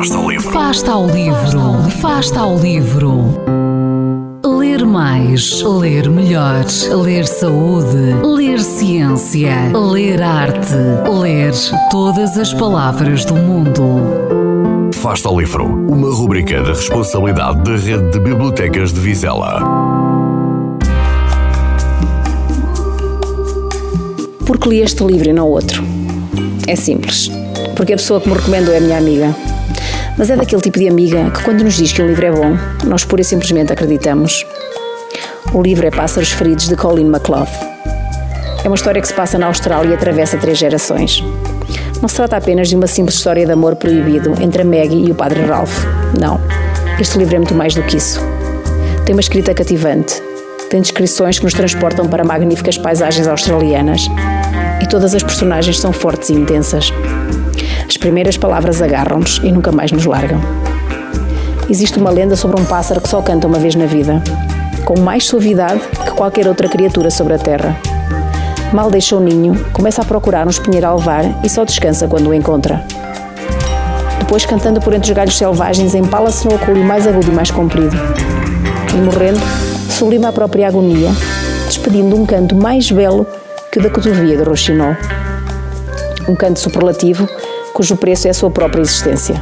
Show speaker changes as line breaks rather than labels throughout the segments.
Fasta ao livro, fasta ao livro. Ler mais, ler melhor, ler saúde, ler ciência, ler arte, ler todas as palavras do mundo.
Fasta ao livro, uma rubrica da responsabilidade da Rede de Bibliotecas de Vizela.
Porque li este livro e não outro? É simples. Porque a pessoa que me recomendou é a minha amiga. Mas é daquele tipo de amiga que, quando nos diz que um livro é bom, nós pura e simplesmente acreditamos. O livro é Pássaros Feridos de Colin MacLeod. É uma história que se passa na Austrália e atravessa três gerações. Não se trata apenas de uma simples história de amor proibido entre a Maggie e o padre Ralph. Não. Este livro é muito mais do que isso. Tem uma escrita cativante. Tem descrições que nos transportam para magníficas paisagens australianas. E todas as personagens são fortes e intensas. As primeiras palavras agarram-nos e nunca mais nos largam. Existe uma lenda sobre um pássaro que só canta uma vez na vida, com mais suavidade que qualquer outra criatura sobre a terra. Mal deixa o ninho, começa a procurar um espinheiro alvar e só descansa quando o encontra. Depois, cantando por entre os galhos selvagens, empala-se no acolho mais agudo e mais comprido. E morrendo, sublima a própria agonia, despedindo um canto mais belo que o da cotovia de Rochinol. Um canto superlativo cujo preço é a sua própria existência.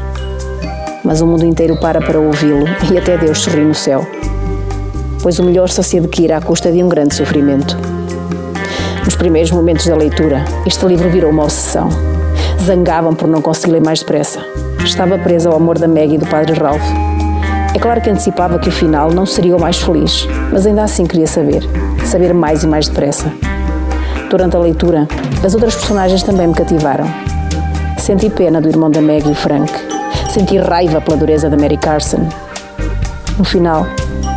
Mas o mundo inteiro para para ouvi-lo e até Deus sorri no céu. Pois o melhor só se adquire à custa de um grande sofrimento. Nos primeiros momentos da leitura, este livro virou uma obsessão. Zangavam por não conseguir ler mais depressa. Estava presa ao amor da Maggie e do padre Ralph. É claro que antecipava que o final não seria o mais feliz, mas ainda assim queria saber. Saber mais e mais depressa. Durante a leitura, as outras personagens também me cativaram. Senti pena do irmão da Maggie, o Frank. Senti raiva pela dureza da Mary Carson. No final,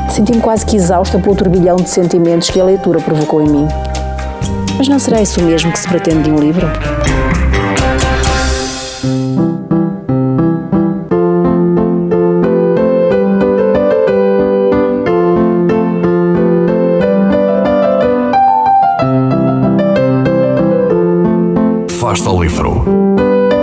senti-me quase que exausta pelo turbilhão de sentimentos que a leitura provocou em mim. Mas não será isso mesmo que se pretende de um livro?
Fasta ao livro.